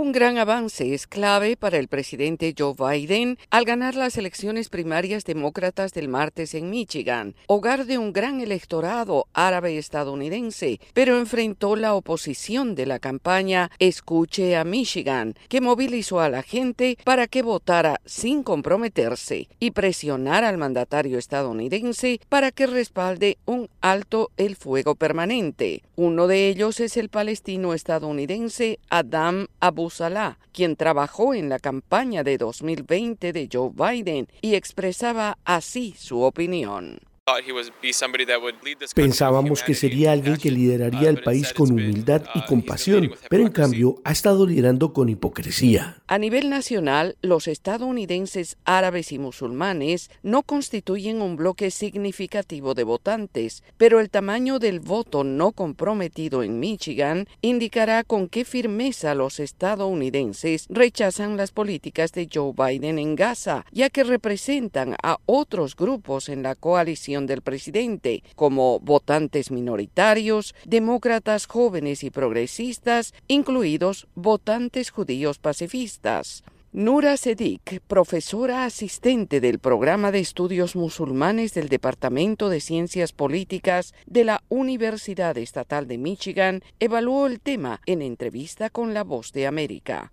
Un gran avance es clave para el presidente Joe Biden al ganar las elecciones primarias demócratas del martes en Michigan, hogar de un gran electorado árabe estadounidense, pero enfrentó la oposición de la campaña Escuche a Michigan, que movilizó a la gente para que votara sin comprometerse y presionar al mandatario estadounidense para que respalde un alto el fuego permanente. Uno de ellos es el palestino estadounidense Adam Abu Salah, quien trabajó en la campaña de 2020 de Joe Biden y expresaba así su opinión. Pensábamos que sería alguien que lideraría el país con humildad y compasión, pero en cambio ha estado liderando con hipocresía. A nivel nacional, los estadounidenses árabes y musulmanes no constituyen un bloque significativo de votantes, pero el tamaño del voto no comprometido en Michigan indicará con qué firmeza los estadounidenses rechazan las políticas de Joe Biden en Gaza, ya que representan a otros grupos en la coalición del presidente, como votantes minoritarios, demócratas jóvenes y progresistas, incluidos votantes judíos pacifistas. Nura Sedik, profesora asistente del programa de estudios musulmanes del Departamento de Ciencias Políticas de la Universidad Estatal de Michigan, evaluó el tema en entrevista con La Voz de América.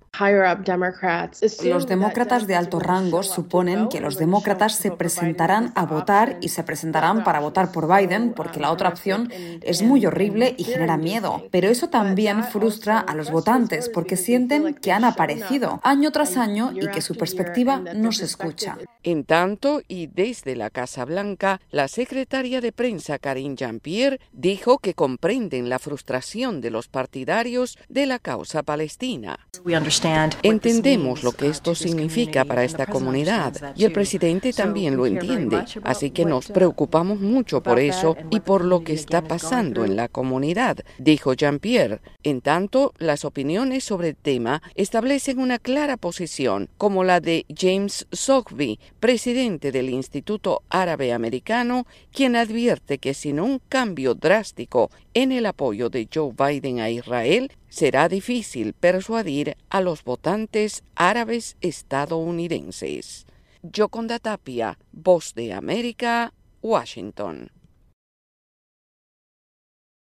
Los demócratas de alto rango suponen que los demócratas se presentarán a votar y se presentarán para votar por Biden porque la otra opción es muy horrible y genera miedo. Pero eso también frustra a los votantes porque sienten que han aparecido año tras año y que su perspectiva no se escucha. En tanto, y desde la Casa Blanca, la secretaria de prensa Karine Jean-Pierre dijo que comprenden la frustración de los partidarios de la causa palestina. Entendemos lo que esto significa para esta comunidad y el presidente también lo entiende, así que nos preocupamos mucho por eso y por lo que está pasando en la comunidad, dijo Jean-Pierre. En tanto, las opiniones sobre el tema establecen una clara posición como la de James Soghby, presidente del Instituto Árabe Americano, quien advierte que sin un cambio drástico en el apoyo de Joe Biden a Israel, será difícil persuadir a los votantes árabes estadounidenses. Yoconda Tapia, Voz de América, Washington.